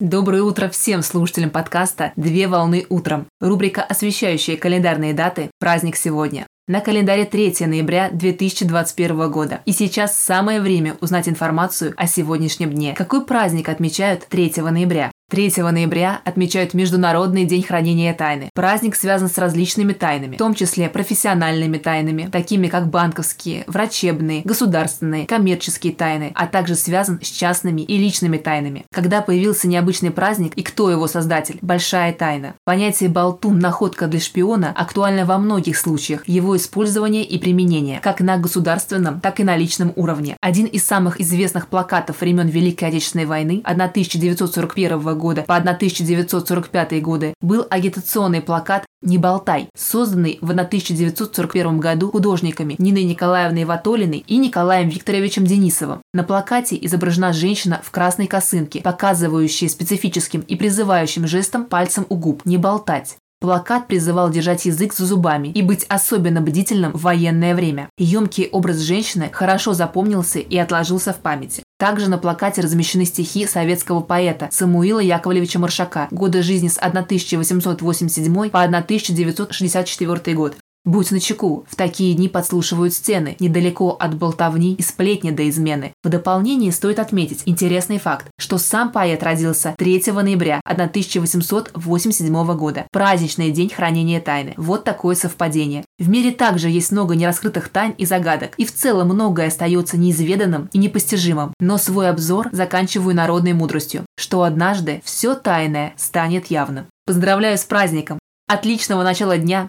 Доброе утро всем слушателям подкаста «Две волны утром». Рубрика, освещающая календарные даты «Праздник сегодня». На календаре 3 ноября 2021 года. И сейчас самое время узнать информацию о сегодняшнем дне. Какой праздник отмечают 3 ноября? 3 ноября отмечают Международный день хранения тайны. Праздник связан с различными тайнами, в том числе профессиональными тайнами, такими как банковские, врачебные, государственные, коммерческие тайны, а также связан с частными и личными тайнами. Когда появился необычный праздник и кто его создатель? Большая тайна. Понятие «болтун» – находка для шпиона актуально во многих случаях, его использование и применение, как на государственном, так и на личном уровне. Один из самых известных плакатов времен Великой Отечественной войны 1941 года года по 1945 годы был агитационный плакат «Не болтай», созданный в 1941 году художниками Ниной Николаевной Ватолиной и Николаем Викторовичем Денисовым. На плакате изображена женщина в красной косынке, показывающая специфическим и призывающим жестом пальцем у губ «Не болтать». Плакат призывал держать язык за зубами и быть особенно бдительным в военное время. Емкий образ женщины хорошо запомнился и отложился в памяти. Также на плакате размещены стихи советского поэта Самуила Яковлевича Маршака «Годы жизни с 1887 по 1964 год». Будь начеку, в такие дни подслушивают стены, недалеко от болтовни и сплетни до измены. В дополнение стоит отметить интересный факт, что сам поэт родился 3 ноября 1887 года, праздничный день хранения тайны. Вот такое совпадение. В мире также есть много нераскрытых тайн и загадок, и в целом многое остается неизведанным и непостижимым. Но свой обзор заканчиваю народной мудростью, что однажды все тайное станет явным. Поздравляю с праздником! Отличного начала дня!